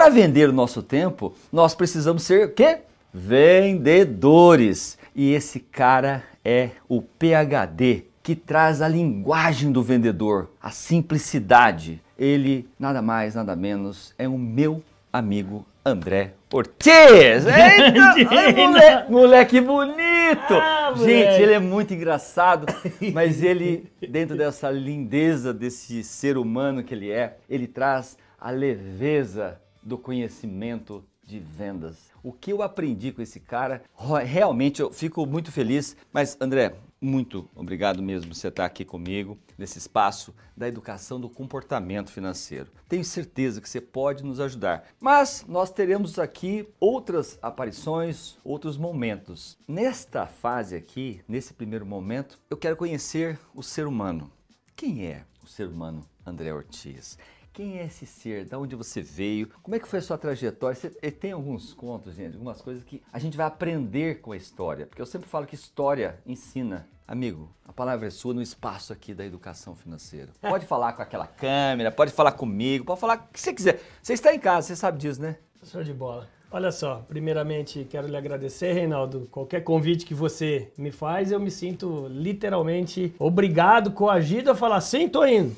para vender o nosso tempo, nós precisamos ser o quê? Vendedores. E esse cara é o PhD, que traz a linguagem do vendedor, a simplicidade. Ele, nada mais, nada menos, é o meu amigo André Ortiz! Eita! Ai, moleque, moleque bonito! Ah, Gente, ele é muito engraçado, mas ele, dentro dessa lindeza desse ser humano que ele é, ele traz a leveza do conhecimento de vendas. O que eu aprendi com esse cara, realmente eu fico muito feliz. Mas, André, muito obrigado mesmo você estar aqui comigo nesse espaço da educação do comportamento financeiro. Tenho certeza que você pode nos ajudar. Mas nós teremos aqui outras aparições, outros momentos. Nesta fase aqui, nesse primeiro momento, eu quero conhecer o ser humano. Quem é o ser humano André Ortiz? Quem é esse ser? Da onde você veio? Como é que foi a sua trajetória? Você tem alguns contos, gente, algumas coisas que a gente vai aprender com a história. Porque eu sempre falo que história ensina. Amigo, a palavra é sua no espaço aqui da educação financeira. Pode falar com aquela câmera, pode falar comigo, pode falar o que você quiser. Você está em casa, você sabe disso, né? Show de bola. Olha só, primeiramente quero lhe agradecer, Reinaldo. Qualquer convite que você me faz, eu me sinto literalmente obrigado, coagido a falar sim, tô indo.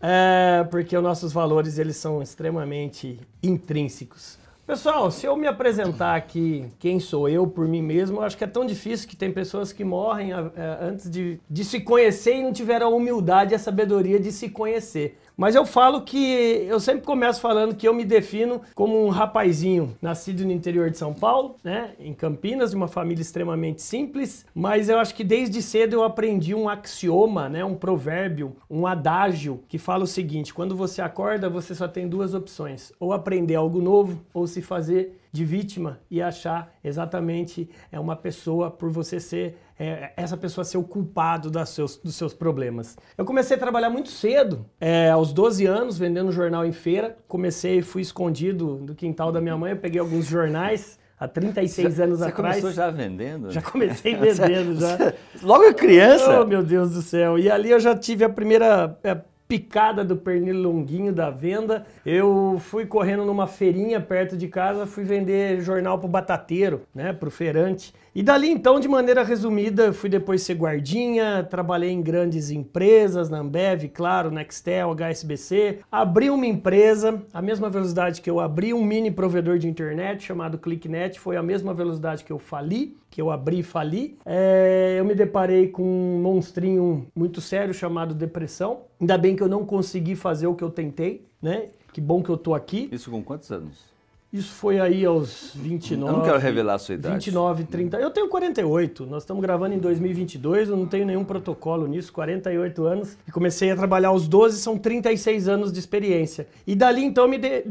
É, porque os nossos valores eles são extremamente intrínsecos. Pessoal, se eu me apresentar aqui quem sou eu por mim mesmo, eu acho que é tão difícil que tem pessoas que morrem é, antes de, de se conhecer e não tiveram a humildade e a sabedoria de se conhecer. Mas eu falo que eu sempre começo falando que eu me defino como um rapazinho nascido no interior de São Paulo, né, em Campinas, de uma família extremamente simples, mas eu acho que desde cedo eu aprendi um axioma, né, um provérbio, um adágio que fala o seguinte: quando você acorda, você só tem duas opções, ou aprender algo novo ou se fazer de vítima e achar exatamente é uma pessoa por você ser é, essa pessoa ser o culpado das seus, dos seus problemas. Eu comecei a trabalhar muito cedo, é, aos 12 anos, vendendo jornal em feira. Comecei, fui escondido do quintal da minha mãe, eu peguei alguns jornais há 36 já, anos você atrás. Você começou já vendendo? Já comecei vendendo, já. Logo criança? Oh, meu Deus do céu. E ali eu já tive a primeira é, picada do pernilonguinho da venda. Eu fui correndo numa feirinha perto de casa, fui vender jornal pro batateiro, né, pro feirante. E dali então, de maneira resumida, fui depois ser guardinha, trabalhei em grandes empresas, na Ambev, claro, Nextel, HSBC. Abri uma empresa, a mesma velocidade que eu abri um mini provedor de internet chamado ClickNet, foi a mesma velocidade que eu fali que eu abri e fali. É, eu me deparei com um monstrinho muito sério chamado depressão. Ainda bem que eu não consegui fazer o que eu tentei, né? Que bom que eu tô aqui. Isso com quantos anos? Isso foi aí aos 29. Eu não quero revelar a sua idade. 29, 30. Eu tenho 48. Nós estamos gravando em 2022. Eu não tenho nenhum protocolo nisso. 48 anos. E comecei a trabalhar aos 12. São 36 anos de experiência. E dali então me, de,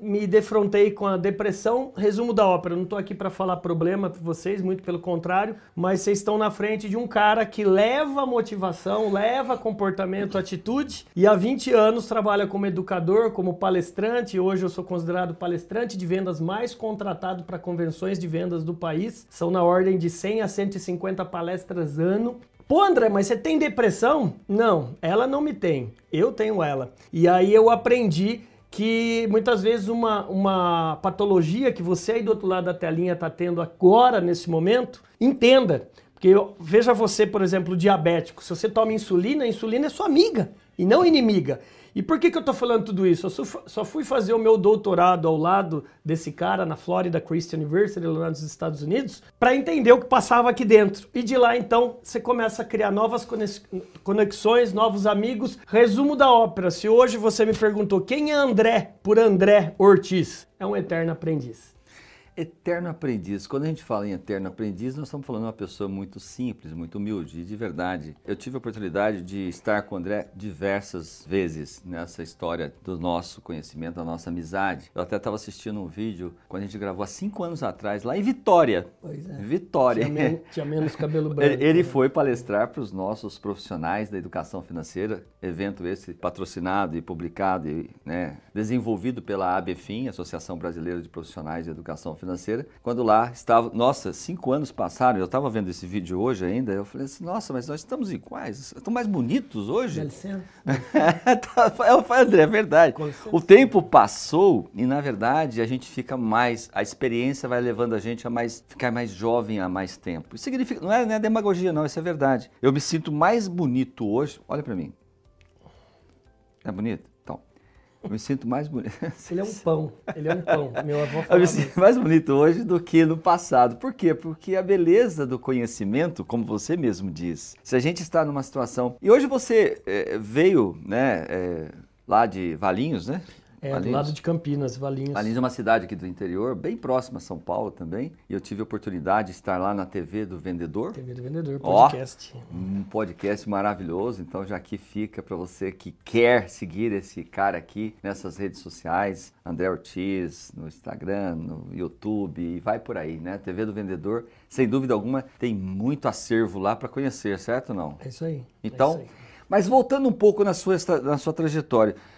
me defrontei com a depressão. Resumo da ópera. Eu não estou aqui para falar problema para vocês, muito pelo contrário. Mas vocês estão na frente de um cara que leva motivação, leva comportamento, atitude. E há 20 anos trabalha como educador, como palestrante. Hoje eu sou considerado palestrante de de vendas mais contratado para convenções de vendas do país. São na ordem de 100 a 150 palestras ano. Pô, André, mas você tem depressão? Não, ela não me tem. Eu tenho ela. E aí eu aprendi que muitas vezes uma, uma patologia que você aí do outro lado da telinha está tendo agora, nesse momento, entenda. Porque veja você, por exemplo, diabético. Se você toma insulina, a insulina é sua amiga e não inimiga. E por que, que eu estou falando tudo isso? Eu só fui fazer o meu doutorado ao lado desse cara na Florida Christian University, lá nos Estados Unidos, para entender o que passava aqui dentro. E de lá, então, você começa a criar novas conexões, novos amigos. Resumo da ópera: se hoje você me perguntou quem é André por André Ortiz, é um eterno aprendiz. Eterno aprendiz. Quando a gente fala em eterno aprendiz, nós estamos falando de uma pessoa muito simples, muito humilde, de verdade. Eu tive a oportunidade de estar com o André diversas vezes nessa história do nosso conhecimento, da nossa amizade. Eu até estava assistindo um vídeo quando a gente gravou há cinco anos atrás, lá em Vitória. Pois é. Vitória. Tinha, men tinha menos cabelo branco. ele, ele né? foi palestrar para os nossos profissionais da educação financeira, evento esse patrocinado e publicado e né, desenvolvido pela ABFIM, Associação Brasileira de Profissionais de Educação Financeira financeira, quando lá estava, nossa, cinco anos passaram, eu estava vendo esse vídeo hoje ainda, eu falei assim, nossa, mas nós estamos iguais, estamos mais bonitos hoje. Dá licença. Tá, André, é verdade. O tempo passou e, na verdade, a gente fica mais, a experiência vai levando a gente a mais, ficar mais jovem há mais tempo. Isso significa, não é, não é demagogia não, isso é verdade. Eu me sinto mais bonito hoje, olha para mim. É bonito? Eu me sinto mais bonito. Ele é um pão, ele é um pão. Meu avô Eu me sinto mais bonito hoje do que no passado. Por quê? Porque a beleza do conhecimento, como você mesmo diz, se a gente está numa situação. E hoje você é, veio, né, é, lá de Valinhos, né? É, Valinhos. do lado de Campinas, Valinhos. Valinhos é uma cidade aqui do interior, bem próxima a São Paulo também. E eu tive a oportunidade de estar lá na TV do Vendedor. TV do Vendedor, podcast. Ó, um podcast maravilhoso. Então já aqui fica para você que quer seguir esse cara aqui nessas redes sociais, André Ortiz, no Instagram, no YouTube, e vai por aí, né? TV do Vendedor, sem dúvida alguma, tem muito acervo lá para conhecer, certo ou não? É isso aí. Então, é isso aí. mas voltando um pouco na sua, na sua trajetória, é, é,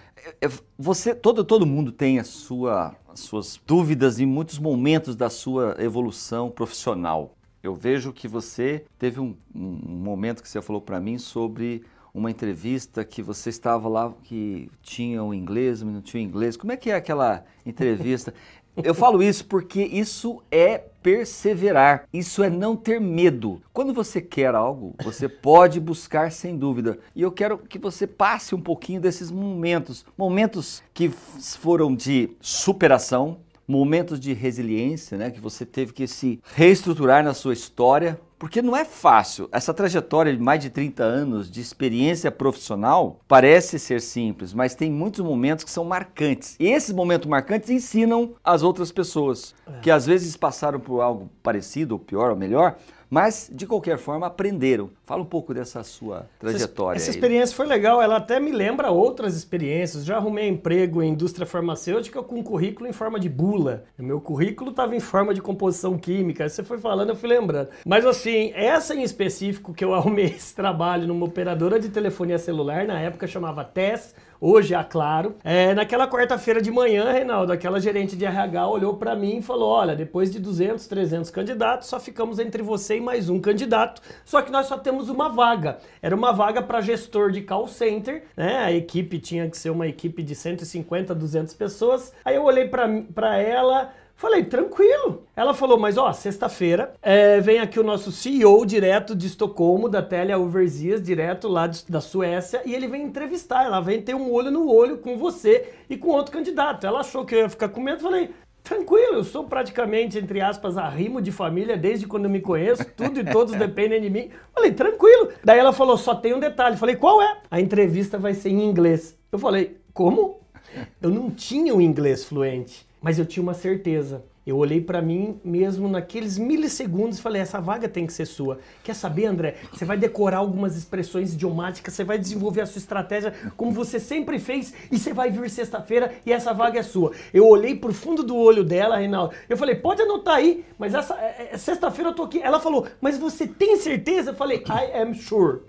você, todo, todo mundo tem a sua, as suas dúvidas em muitos momentos da sua evolução profissional. Eu vejo que você teve um, um momento que você falou para mim sobre uma entrevista que você estava lá que tinha o inglês, mas não tinha o inglês. Como é que é aquela entrevista? Eu falo isso porque isso é perseverar, isso é não ter medo. Quando você quer algo, você pode buscar sem dúvida. E eu quero que você passe um pouquinho desses momentos, momentos que foram de superação, momentos de resiliência, né, que você teve que se reestruturar na sua história, porque não é fácil. Essa trajetória de mais de 30 anos de experiência profissional parece ser simples, mas tem muitos momentos que são marcantes. E esses momentos marcantes ensinam as outras pessoas, é. que às vezes passaram por algo parecido, ou pior, ou melhor, mas de qualquer forma aprenderam. Fala um pouco dessa sua trajetória. Essa, essa experiência foi legal, ela até me lembra outras experiências. Já arrumei emprego em indústria farmacêutica com currículo em forma de bula. O meu currículo estava em forma de composição química. Você foi falando, eu fui lembrando. Mas assim, essa em específico que eu arrumei esse trabalho numa operadora de telefonia celular, na época chamava TES hoje a Claro. É, naquela quarta-feira de manhã, Reinaldo, aquela gerente de RH olhou para mim e falou: Olha, depois de 200, 300 candidatos, só ficamos entre você e mais um candidato, só que nós só temos uma vaga. Era uma vaga para gestor de call center, né? A equipe tinha que ser uma equipe de 150, 200 pessoas. Aí eu olhei para ela. Falei, tranquilo. Ela falou, mas ó, sexta-feira é, vem aqui o nosso CEO direto de Estocolmo, da Telia Overseas, direto lá de, da Suécia, e ele vem entrevistar. Ela vem ter um olho no olho com você e com outro candidato. Ela achou que eu ia ficar com medo. Falei, tranquilo, eu sou praticamente, entre aspas, arrimo de família desde quando eu me conheço, tudo e todos dependem de mim. Falei, tranquilo. Daí ela falou, só tem um detalhe. Falei, qual é? A entrevista vai ser em inglês. Eu falei, como? Eu não tinha o inglês fluente mas eu tinha uma certeza. Eu olhei para mim mesmo naqueles milissegundos e falei: essa vaga tem que ser sua. Quer saber, André? Você vai decorar algumas expressões idiomáticas, você vai desenvolver a sua estratégia como você sempre fez e você vai vir sexta-feira e essa vaga é sua. Eu olhei pro fundo do olho dela, Reinaldo. Eu falei: pode anotar aí, mas essa é, é, sexta-feira eu tô aqui. Ela falou: mas você tem certeza? Eu falei: I am sure.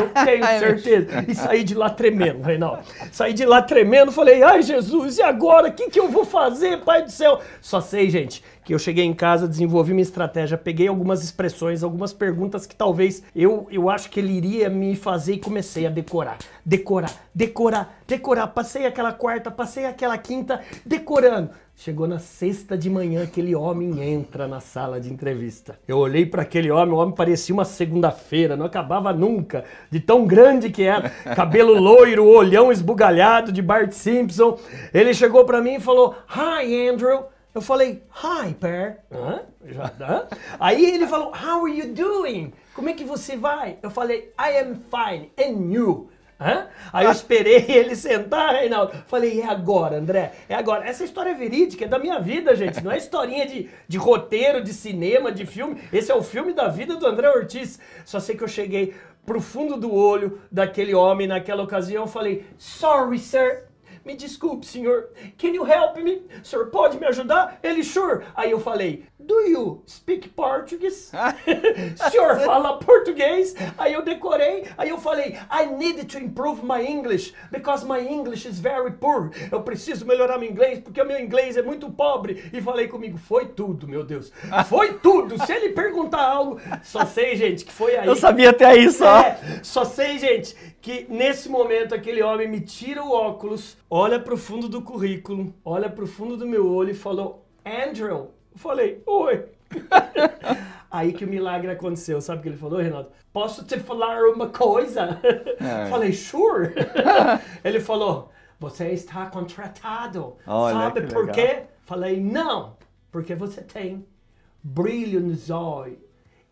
Eu tenho certeza. E saí de lá tremendo, Reinaldo. Saí de lá tremendo, falei, ai Jesus, e agora? O que, que eu vou fazer, Pai do céu? Só sei, gente, que eu cheguei em casa, desenvolvi minha estratégia, peguei algumas expressões, algumas perguntas que talvez eu, eu acho que ele iria me fazer e comecei a decorar. Decorar, decorar, decorar. Passei aquela quarta, passei aquela quinta, decorando. Chegou na sexta de manhã, aquele homem entra na sala de entrevista. Eu olhei para aquele homem, o homem parecia uma segunda-feira, não acabava nunca, de tão grande que era. Cabelo loiro, olhão esbugalhado de Bart Simpson. Ele chegou para mim e falou: Hi, Andrew. Eu falei, hi, Per. Hã? Já, hã? Aí ele falou, how are you doing? Como é que você vai? Eu falei, I am fine. And you? Hã? Aí eu esperei ele sentar, Reinaldo. Falei, é agora, André? É agora. Essa história é verídica, é da minha vida, gente. Não é historinha de, de roteiro, de cinema, de filme. Esse é o filme da vida do André Ortiz. Só sei que eu cheguei pro fundo do olho daquele homem naquela ocasião. Falei, sorry, sir. Me desculpe, senhor. Can you help me? O senhor pode me ajudar? Ele, sure. Aí eu falei, Do you speak Portuguese? o senhor fala português? Aí eu decorei, aí eu falei, I need to improve my English because my English is very poor. Eu preciso melhorar meu inglês porque o meu inglês é muito pobre. E falei comigo, foi tudo, meu Deus. Foi tudo. Se ele perguntar algo, só sei, gente, que foi aí. Eu sabia até aí só. É, só sei, gente, que nesse momento aquele homem me tira o óculos, olha pro fundo do currículo, olha pro fundo do meu olho e falou, Andrew, falei, oi. Aí que o milagre aconteceu. Sabe o que ele falou, Renato? Posso te falar uma coisa? É. Falei, sure. ele falou, você está contratado. Olha, Sabe por legal. quê? Falei, não. Porque você tem brilho no zóio.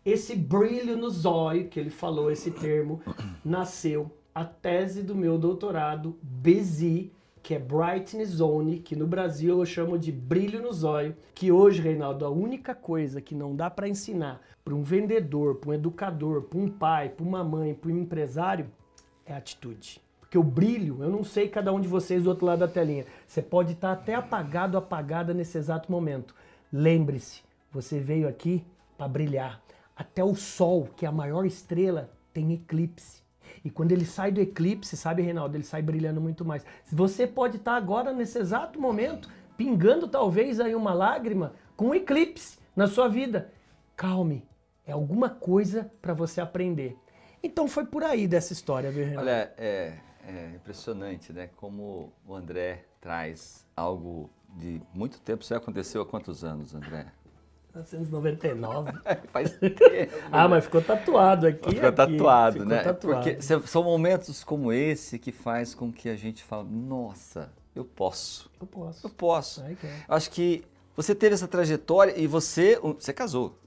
Esse brilho no zóio, que ele falou esse termo, nasceu a tese do meu doutorado, BZ, que é Brightness Zone, que no Brasil eu chamo de brilho no zóio, que hoje, Reinaldo, a única coisa que não dá para ensinar para um vendedor, para um educador, para um pai, para uma mãe, para um empresário, é atitude. Porque o brilho, eu não sei cada um de vocês do outro lado da telinha, você pode estar até apagado, apagada nesse exato momento. Lembre-se, você veio aqui para brilhar. Até o sol, que é a maior estrela, tem eclipse. E quando ele sai do eclipse, sabe, Reinaldo, ele sai brilhando muito mais. Você pode estar agora, nesse exato momento, pingando talvez aí uma lágrima com um eclipse na sua vida. Calme, é alguma coisa para você aprender. Então foi por aí dessa história, viu, Reinaldo? Olha, é, é impressionante, né? Como o André traz algo de muito tempo. Isso aconteceu há quantos anos, André? 1999. Faz tempo. ah, mas ficou tatuado aqui. Ficou aqui. tatuado, ficou né? Tatuado. Porque são momentos como esse que faz com que a gente fale, nossa, eu posso. Eu posso. Eu posso. Acho que você teve essa trajetória e você, você casou.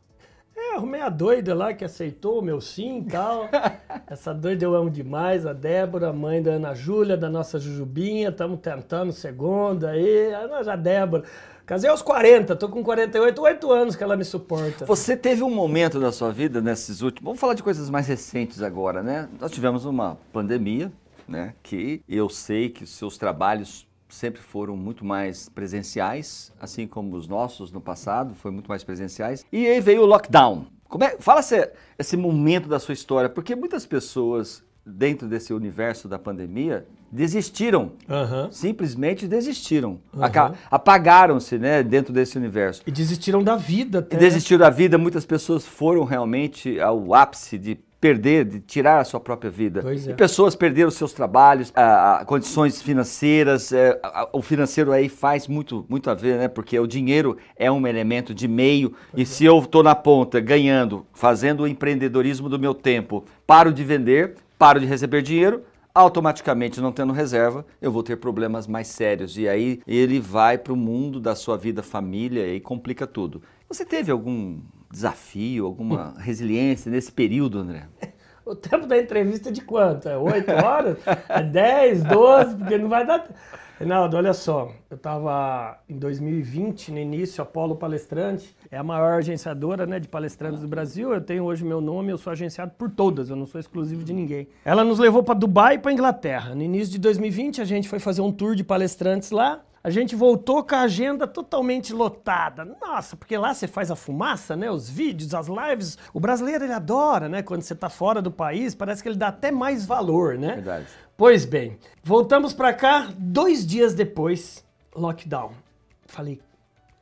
É, arrumei a doida lá que aceitou o meu sim e tal. Essa doida eu amo demais, a Débora, mãe da Ana Júlia, da nossa Jujubinha. Estamos tentando segunda aí. A Débora. Casei aos 40, tô com 48, 8 anos que ela me suporta. Você teve um momento da sua vida nesses últimos. Vamos falar de coisas mais recentes agora, né? Nós tivemos uma pandemia, né? Que eu sei que os seus trabalhos sempre foram muito mais presenciais, assim como os nossos no passado, foi muito mais presenciais. E aí veio o lockdown. Como é, fala esse, esse momento da sua história, porque muitas pessoas dentro desse universo da pandemia desistiram. Uhum. Simplesmente desistiram. Uhum. Apagaram-se né, dentro desse universo. E desistiram da vida. Até. E desistiram da vida. Muitas pessoas foram realmente ao ápice de perder, de tirar a sua própria vida. Pois é. E pessoas perderam seus trabalhos, a, a condições financeiras. É, a, o financeiro aí faz muito, muito a ver, né? Porque o dinheiro é um elemento de meio. Pois e é. se eu estou na ponta ganhando, fazendo o empreendedorismo do meu tempo, paro de vender, paro de receber dinheiro, automaticamente não tendo reserva, eu vou ter problemas mais sérios. E aí ele vai para o mundo da sua vida, família e complica tudo. Você teve algum desafio, alguma resiliência nesse período, André? O tempo da entrevista é de quanto? É 8 horas? É 10, 12? Porque não vai dar. Reinaldo, olha só, eu estava em 2020, no início, Apolo Palestrante, é a maior agenciadora né, de palestrantes do Brasil. Eu tenho hoje meu nome, eu sou agenciado por todas, eu não sou exclusivo de ninguém. Ela nos levou para Dubai e para Inglaterra. No início de 2020, a gente foi fazer um tour de palestrantes lá. A gente voltou com a agenda totalmente lotada. Nossa, porque lá você faz a fumaça, né? Os vídeos, as lives. O brasileiro ele adora, né? Quando você está fora do país, parece que ele dá até mais valor, né? Verdade. Pois bem, voltamos para cá dois dias depois, lockdown. Falei,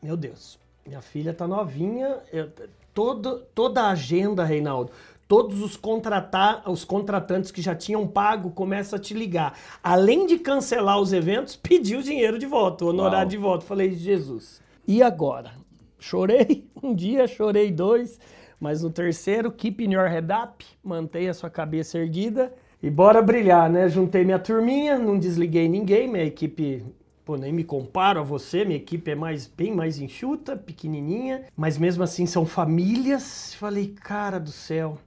meu Deus, minha filha tá novinha, eu, todo, toda a agenda, Reinaldo, todos os, contratar, os contratantes que já tinham pago começam a te ligar. Além de cancelar os eventos, pedir o dinheiro de volta, o honorário Uau. de volta. Falei, Jesus, e agora? Chorei um dia, chorei dois, mas no terceiro, keep in your head up, mantenha a sua cabeça erguida e bora brilhar, né? Juntei minha turminha, não desliguei ninguém, minha equipe Pô, nem me comparo a você, minha equipe é mais, bem mais enxuta, pequenininha, mas mesmo assim são famílias. Falei, cara do céu,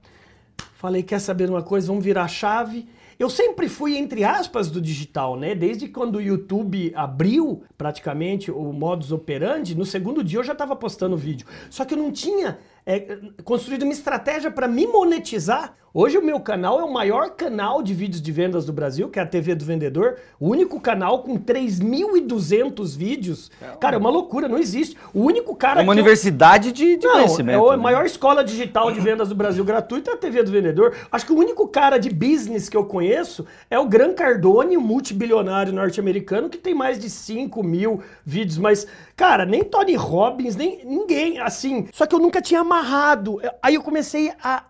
Falei, quer saber uma coisa? Vamos virar chave. Eu sempre fui, entre aspas, do digital, né? Desde quando o YouTube abriu praticamente o modus operandi, no segundo dia eu já estava postando vídeo. Só que eu não tinha é, construído uma estratégia para me monetizar. Hoje o meu canal é o maior canal de vídeos de vendas do Brasil, que é a TV do Vendedor. O único canal com 3.200 vídeos. Cara, é uma loucura, não existe. O único cara É uma que eu- universidade de, de não, conhecimento. é a né? maior escola digital de vendas do Brasil gratuita é a TV do Vendedor. Acho que o único cara de business que eu conheço é o Gran Cardone, um multibilionário norte-americano que tem mais de 5 mil vídeos. Mas, cara, nem Tony Robbins, nem ninguém, assim. Só que eu nunca tinha amarrado. Aí eu comecei a-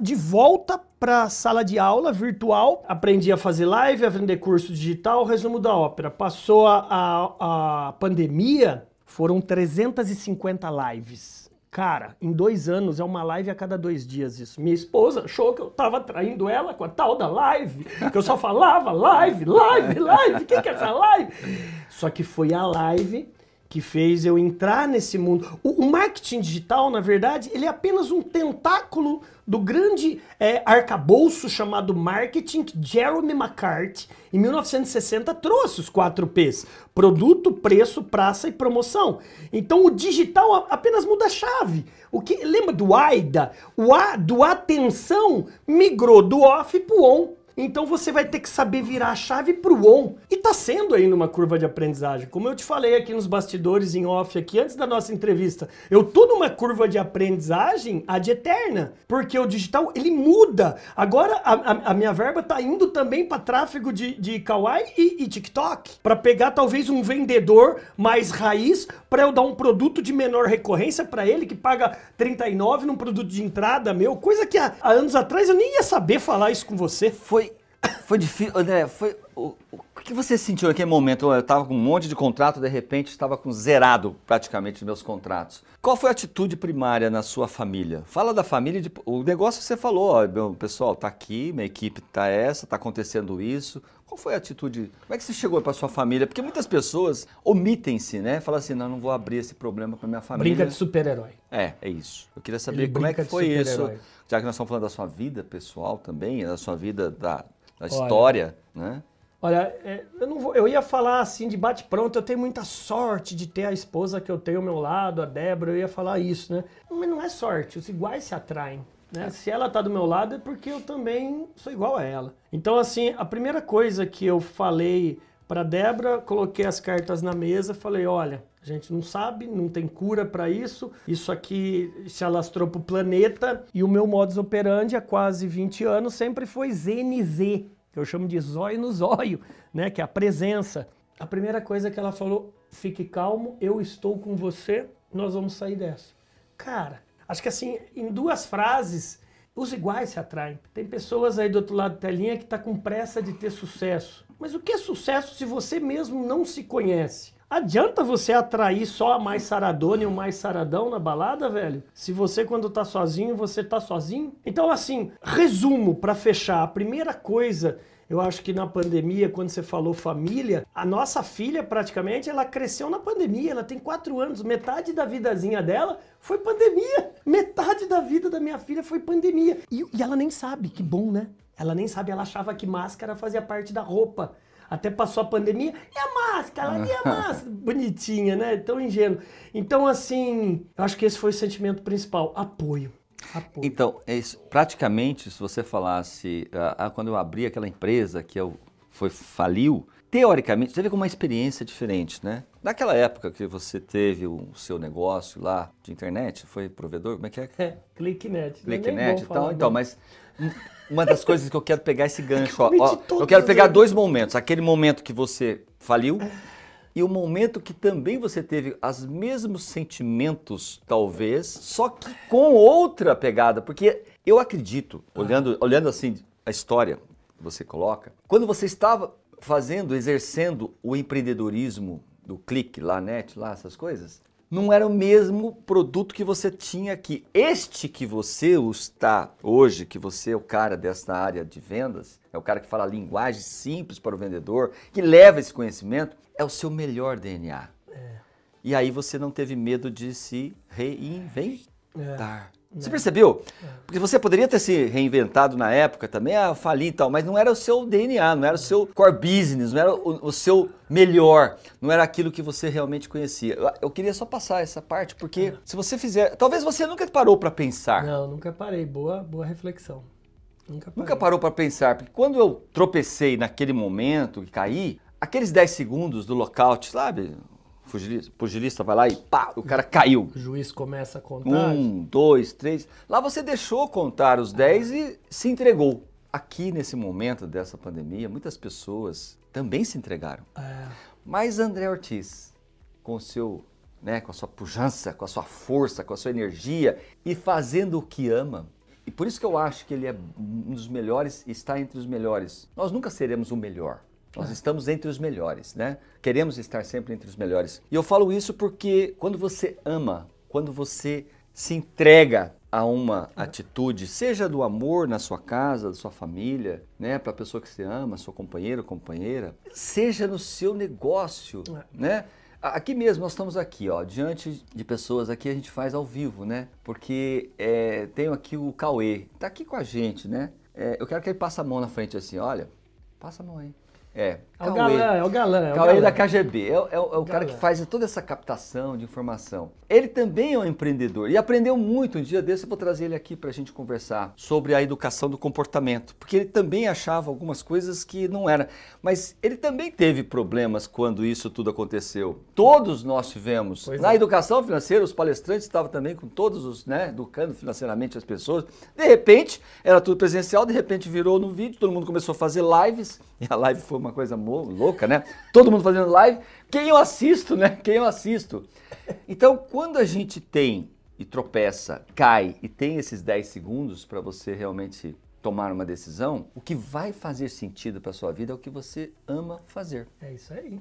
de volta para sala de aula virtual, aprendi a fazer live, a vender curso digital, resumo da ópera. Passou a, a, a pandemia, foram 350 lives. Cara, em dois anos é uma live a cada dois dias isso. Minha esposa achou que eu tava traindo ela com a tal da live, que eu só falava live, live, live, o que, que é essa live? Só que foi a live que fez eu entrar nesse mundo. O, o marketing digital, na verdade, ele é apenas um tentáculo do grande é, arcabouço chamado marketing que Jeremy McCarthy, em 1960, trouxe os quatro P's: produto, preço, praça e promoção. Então o digital apenas muda a chave. O que lembra do AIDA? O A do atenção migrou do off para o on. Então você vai ter que saber virar a chave pro on. E tá sendo ainda uma curva de aprendizagem. Como eu te falei aqui nos bastidores em off aqui antes da nossa entrevista, eu tô numa curva de aprendizagem ad eterna, porque o digital ele muda. Agora a, a- a minha verba tá indo também para tráfego de, de Kawaii e, e TikTok, para pegar talvez um vendedor mais raiz para eu dar um produto de menor recorrência para ele que paga 39 num produto de entrada meu, coisa que há, há anos atrás eu nem ia saber falar isso com você. Foi, foi difícil, André, foi... O, o que você sentiu naquele momento? Eu estava com um monte de contrato, de repente estava com zerado praticamente meus contratos. Qual foi a atitude primária na sua família? Fala da família, de, o negócio você falou, ó, meu, pessoal, tá aqui, minha equipe tá essa, tá acontecendo isso. Qual foi a atitude? Como é que você chegou para sua família? Porque muitas pessoas omitem-se, né? Falam assim, não, não vou abrir esse problema para minha família. Brinca de super-herói. É, é isso. Eu queria saber Ele como é que foi isso, já que nós estamos falando da sua vida pessoal também, da sua vida da, da Olha. história, né? Olha, é, eu, não vou- eu ia falar assim de bate-pronto, eu tenho muita sorte de ter a esposa que eu tenho ao meu lado, a Débora, eu ia falar isso, né? Mas não é sorte, os iguais se atraem. Né? Se ela tá do meu lado é porque eu também sou igual a ela. Então, assim, a primeira coisa que eu falei para Débora, coloquei as cartas na mesa, falei, olha, a gente não sabe, não tem cura para isso. Isso aqui se alastrou pro planeta e o meu modus operandi há quase 20 anos sempre foi ZNZ, que eu chamo de zóio no zóio, né, que é a presença. A primeira coisa que ela falou, fique calmo, eu estou com você, nós vamos sair dessa. Cara, acho que assim, em duas frases, os iguais se atraem. Tem pessoas aí do outro lado da telinha que tá com pressa de ter sucesso. Mas o que é sucesso se você mesmo não se conhece? Adianta você atrair só a mais saradona e o mais saradão na balada, velho? Se você, quando tá sozinho, você tá sozinho? Então, assim, resumo pra fechar. A primeira coisa eu acho que na pandemia, quando você falou família, a nossa filha praticamente ela cresceu na pandemia. Ela tem quatro anos, metade da vidazinha dela foi pandemia. Metade da vida da minha filha foi pandemia. E, e ela nem sabe, que bom, né? Ela nem sabe, ela achava que máscara fazia parte da roupa. Até passou a pandemia, e a máscara? E a máscara? Bonitinha, né? Tão ingênuo. Então, assim, eu acho que esse foi o sentimento principal: apoio. Apoio. Então, é isso, praticamente, se você falasse, ah, ah, quando eu abri aquela empresa que eu, foi faliu, teoricamente, teve uma experiência diferente, né? Naquela época que você teve o seu negócio lá de internet, foi provedor, como é que é? É, ClickNet. É ClickNet e tal. Então, dele. mas uma das coisas que eu quero pegar esse gancho, ó, ó, eu quero pegar dois momentos. Aquele momento que você faliu e o momento que também você teve os mesmos sentimentos, talvez, só que com outra pegada. Porque eu acredito, olhando, olhando assim a história que você coloca, quando você estava fazendo, exercendo o empreendedorismo do clique lá, net, lá, essas coisas, não era o mesmo produto que você tinha aqui. Este que você está hoje, que você é o cara dessa área de vendas, é o cara que fala linguagem simples para o vendedor, que leva esse conhecimento, é o seu melhor DNA. E aí você não teve medo de se reinventar. Você percebeu? Porque você poderia ter se reinventado na época também, ah, fali e tal, mas não era o seu DNA, não era o seu core business, não era o, o seu melhor, não era aquilo que você realmente conhecia. Eu, eu queria só passar essa parte, porque se você fizer. Talvez você nunca parou para pensar. Não, nunca parei. Boa, boa reflexão. Nunca, Nunca parou para pensar, porque quando eu tropecei naquele momento e caí, aqueles 10 segundos do lockout, sabe? Pugilista, pugilista vai lá e pá, o cara caiu. O juiz começa a contar. Um, dois, três. Lá você deixou contar os 10 e se entregou. Aqui nesse momento dessa pandemia, muitas pessoas também se entregaram. É. Mas André Ortiz, com seu, né, com a sua pujança, com a sua força, com a sua energia e fazendo o que ama, e por isso que eu acho que ele é um dos melhores, está entre os melhores. Nós nunca seremos o melhor. Nós estamos entre os melhores, né? Queremos estar sempre entre os melhores. E eu falo isso porque quando você ama, quando você se entrega a uma é. atitude, seja do amor na sua casa, da sua família, né, para a pessoa que você ama, sua companheira ou companheira, seja no seu negócio, é. né? Aqui mesmo, nós estamos aqui, ó, diante de pessoas aqui, a gente faz ao vivo, né? Porque é, tenho aqui o Cauê, tá aqui com a gente, né? É, eu quero que ele passe a mão na frente assim, olha, passa a mão aí. É. É o galã, é o galã. É o Cauê galã. da KGB. É, é, é o cara que faz toda essa captação de informação. Ele também é um empreendedor e aprendeu muito. Um dia desse eu vou trazer ele aqui para a gente conversar sobre a educação do comportamento. Porque ele também achava algumas coisas que não era. Mas ele também teve problemas quando isso tudo aconteceu. Todos nós tivemos. Pois Na é. educação financeira, os palestrantes estavam também com todos os, né, educando financeiramente as pessoas. De repente, era tudo presencial, de repente virou no vídeo, todo mundo começou a fazer lives. E a live foi uma coisa louca, né? Todo mundo fazendo live. Quem eu assisto, né? Quem eu assisto. Então, quando a gente tem e tropeça, cai e tem esses 10 segundos para você realmente tomar uma decisão, o que vai fazer sentido para sua vida é o que você ama fazer. É isso aí.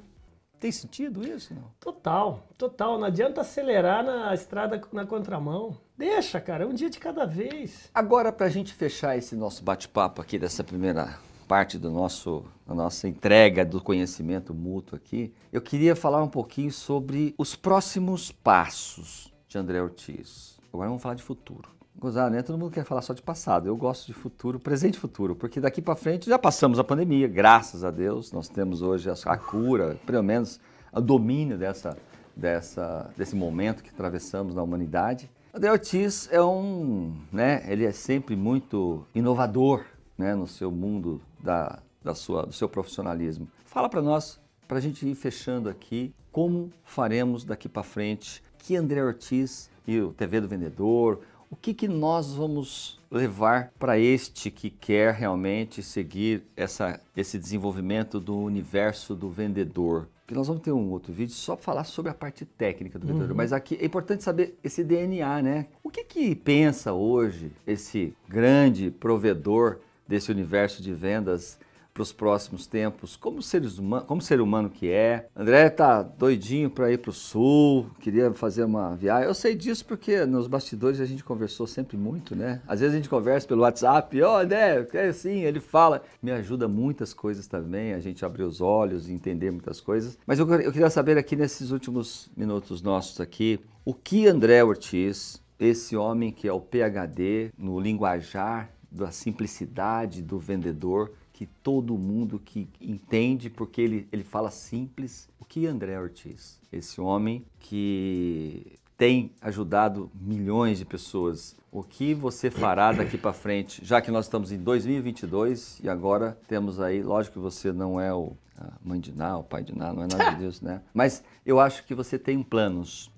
Tem sentido isso? Não? Total, total. Não adianta acelerar na estrada na contramão. Deixa, cara, um dia de cada vez. Agora, para a gente fechar esse nosso bate-papo aqui dessa primeira parte do nosso, da nossa entrega do conhecimento mútuo aqui, eu queria falar um pouquinho sobre os próximos passos de André Ortiz. Agora vamos falar de futuro. Gozar, né? Todo mundo quer falar só de passado. Eu gosto de futuro, presente e futuro, porque daqui para frente já passamos a pandemia, graças a Deus. Nós temos hoje a, cura, pelo menos o domínio dessa, dessa, desse momento que atravessamos na humanidade. André Ortiz é um, né? Ele é sempre muito inovador, né? No seu mundo da, da sua, do seu profissionalismo. Fala para nós, para a gente ir fechando aqui, como faremos daqui para frente, que André Ortiz e o TV do Vendedor, o que, que nós vamos levar para este que quer realmente seguir essa, esse desenvolvimento do universo do vendedor? Porque nós vamos ter um outro vídeo só para falar sobre a parte técnica do vendedor, uhum. mas aqui é importante saber esse DNA, né? O que, que pensa hoje esse grande provedor desse universo de vendas para os próximos tempos, como, seres como ser humano que é. André tá doidinho para ir para o sul, queria fazer uma viagem. Eu sei disso porque nos bastidores a gente conversou sempre muito, né? Às vezes a gente conversa pelo WhatsApp, ó, oh, André, é assim, ele fala. Me ajuda muitas coisas também, a gente abrir os olhos e entender muitas coisas. Mas eu, eu queria saber aqui nesses últimos minutos nossos aqui, o que André Ortiz, esse homem que é o PhD no linguajar da simplicidade do vendedor, que todo mundo que entende, porque ele, ele fala simples. O que André Ortiz, esse homem que tem ajudado milhões de pessoas. O que você fará daqui para frente, já que nós estamos em 2022 e agora temos aí, lógico que você não é o mãe de Ná, o pai de Ná, não é nada disso, né? Mas eu acho que você tem planos.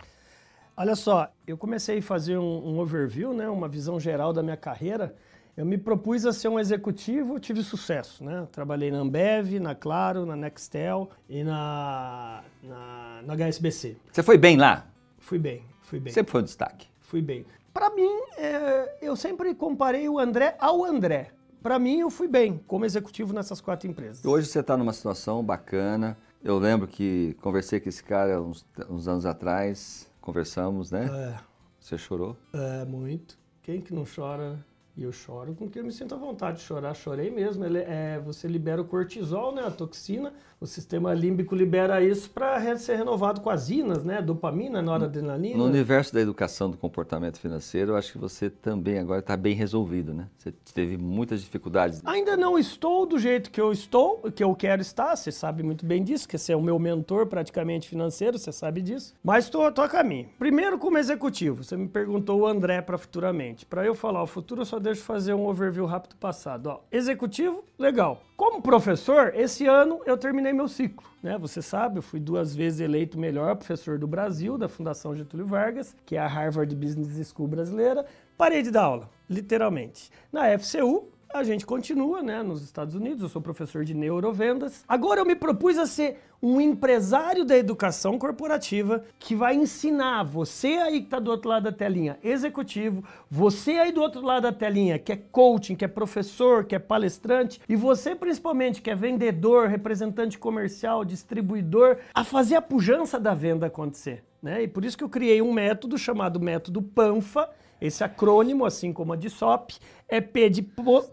Olha só, eu comecei a fazer um, um overview, né, uma visão geral da minha carreira eu me propus a ser um executivo, tive sucesso, né? Trabalhei na Ambev, na Claro, na Nextel e na, na, na HSBC. Você foi bem lá? Fui bem, fui bem. Sempre foi um destaque? Fui bem. Para mim, é, eu sempre comparei o André ao André. Para mim, eu fui bem como executivo nessas quatro empresas. Hoje você está numa situação bacana. Eu lembro que conversei com esse cara uns, uns anos atrás, conversamos, né? É. Você chorou? É, muito. Quem que não chora e eu choro com que eu me sinto à vontade de chorar. Chorei mesmo. Ele, é, você libera o cortisol, né, a toxina, o sistema límbico libera isso para ser renovado com as inas, né? Dopamina, noradrenalina. No universo da educação do comportamento financeiro, eu acho que você também agora está bem resolvido, né? Você teve muitas dificuldades. Ainda não estou do jeito que eu estou, que eu quero estar. Você sabe muito bem disso, que você é o meu mentor praticamente financeiro, você sabe disso. Mas estou a caminho. Primeiro, como executivo, você me perguntou o André para futuramente. Para eu falar o futuro, eu só deixa eu fazer um overview rápido passado. Ó, executivo, legal. Como professor, esse ano eu terminei meu ciclo. Né? Você sabe, eu fui duas vezes eleito melhor professor do Brasil, da Fundação Getúlio Vargas, que é a Harvard Business School brasileira. Parei de dar aula, literalmente. Na FCU, a gente continua, né, nos Estados Unidos, eu sou professor de neurovendas. Agora eu me propus a ser um empresário da educação corporativa que vai ensinar você aí que está do outro lado da telinha, executivo, você aí do outro lado da telinha, que é coaching, que é professor, que é palestrante, e você principalmente que é vendedor, representante comercial, distribuidor, a fazer a pujança da venda acontecer. Né? E por isso que eu criei um método chamado método PANFA, esse acrônimo, assim como a de SOP, é P de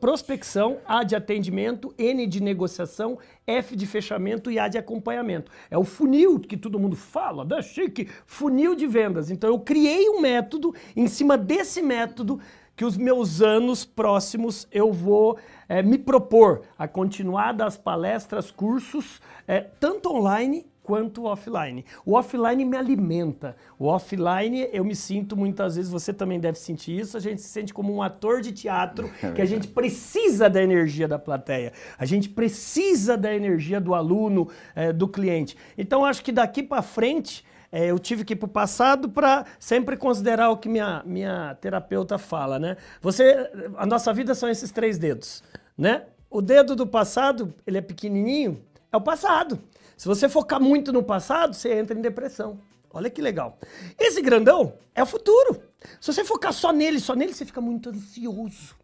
prospecção, A de atendimento, N de negociação, F de fechamento e A de acompanhamento. É o funil que todo mundo fala, da chique, funil de vendas. Então eu criei um método, em cima desse método, que os meus anos próximos eu vou é, me propor a continuar das palestras, cursos, é, tanto online quanto o offline. O offline me alimenta. O offline eu me sinto muitas vezes, você também deve sentir isso, a gente se sente como um ator de teatro é que a gente precisa da energia da plateia. A gente precisa da energia do aluno, é, do cliente. Então acho que daqui para frente é, eu tive que ir para o passado para sempre considerar o que minha, minha terapeuta fala, né? Você, a nossa vida são esses três dedos, né? O dedo do passado, ele é pequenininho, é o passado. Se você focar muito no passado, você entra em depressão. Olha que legal. Esse grandão é o futuro. Se você focar só nele, só nele, você fica muito ansioso.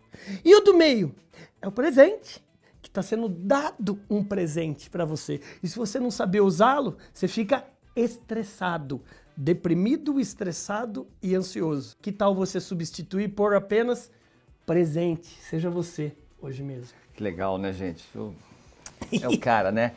E o do meio é o presente, que está sendo dado um presente para você. E se você não saber usá-lo, você fica estressado, deprimido, estressado e ansioso. Que tal você substituir por apenas presente? Seja você hoje mesmo. Que legal, né, gente? É o cara, né?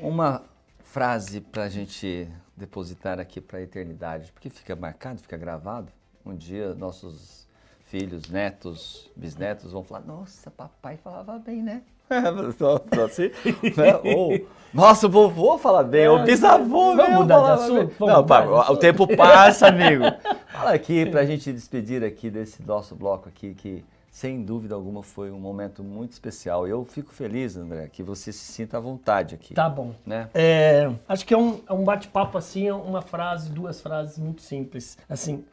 Uma frase para a gente depositar aqui para a eternidade, porque fica marcado, fica gravado. Um dia nossos filhos, netos, bisnetos vão falar: Nossa, papai falava bem, né? assim, né? Ou, nossa, o vovô fala bem, é, o bisavô Vamos mudar de assunto? Não, mudar o tempo passa, amigo. Fala aqui para a gente despedir aqui desse nosso bloco aqui que sem dúvida alguma foi um momento muito especial. Eu fico feliz, André, que você se sinta à vontade aqui. Tá bom. Né? É, acho que é um, é um bate-papo assim, é uma frase, duas frases muito simples. Assim,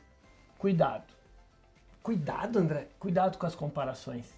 cuidado. Cuidado, André. Cuidado com as comparações.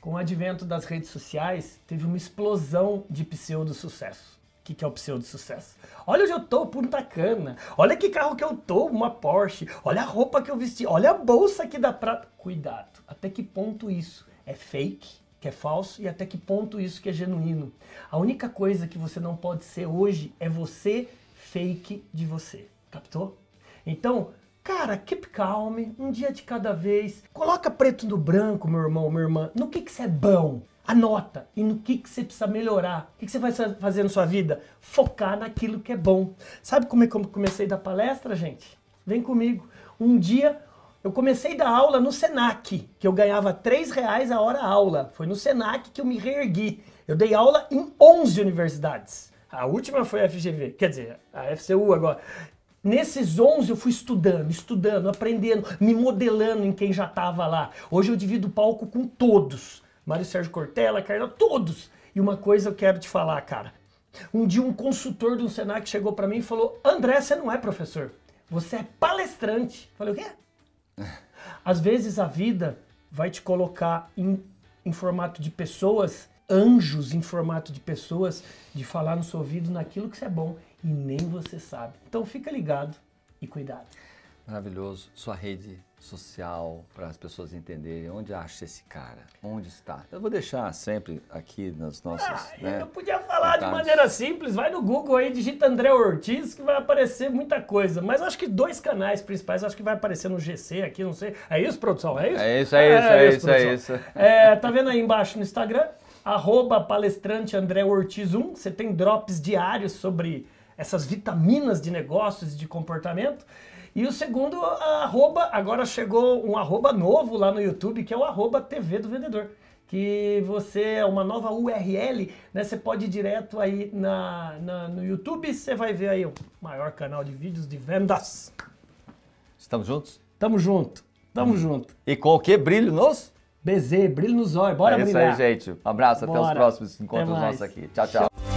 Com o advento das redes sociais, teve uma explosão de pseudo-sucesso. O que, que é o pseudo-sucesso? Olha onde eu tô, Punta Cana. Olha que carro que eu tô, uma Porsche. Olha a roupa que eu vesti. Olha a bolsa que dá pra... Cuidado. Até que ponto isso é fake, que é falso, e até que ponto isso que é genuíno. A única coisa que você não pode ser hoje é você fake de você. Captou? Então, Cara, keep calm, um dia de cada vez. Coloca preto no branco, meu irmão, minha irmã. No que, que você é bom? Anota. E no que, que você precisa melhorar? O que, que você vai fazer na sua vida? Focar naquilo que é bom. Sabe como é que eu comecei da palestra, gente? Vem comigo. Um dia eu comecei da aula no Senac, que eu ganhava 3 reais a hora aula. Foi no Senac que eu me reergui. Eu dei aula em 11 universidades. A última foi a FGV, quer dizer, a FCU agora. Nesses 11 eu fui estudando, estudando, aprendendo, me modelando em quem já estava lá. Hoje eu divido o palco com todos. Mário Sérgio Cortella, Carla, todos. E uma coisa eu quero te falar, cara. Um dia um consultor do Senac chegou para mim e falou: André, você não é professor, você é palestrante. Eu falei: o quê? Às vezes a vida vai te colocar em, em formato de pessoas, anjos em formato de pessoas, de falar no seu ouvido naquilo que você é bom e nem você sabe. Então fica ligado e cuidado. Maravilhoso. Sua rede social para as pessoas entenderem onde acha esse cara, onde está. Eu vou deixar sempre aqui nas nossas. Ah, né, eu podia falar de maneira simples, vai no Google aí, digita André Ortiz que vai aparecer muita coisa. Mas acho que dois canais principais, acho que vai aparecer no GC aqui, não sei. É isso, produção? É isso? É isso, é, isso, é, é isso, é isso. É, tá vendo aí embaixo no Instagram? Arroba palestrante André Ortiz 1. Você tem drops diários sobre essas vitaminas de negócios e de comportamento. E o segundo, arroba, agora chegou um arroba novo lá no YouTube, que é o arroba TV do Vendedor. Que você é uma nova URL, né? Você pode ir direto aí na, na, no YouTube, você vai ver aí o maior canal de vídeos de vendas. Estamos juntos? Tamo junto, tamo hum. junto. E com o que brilho nos? BZ, brilho nos olhos. Bora é isso brilhar. aí, gente. Um abraço, até os Bora. próximos encontros nossos aqui. Tchau, tchau.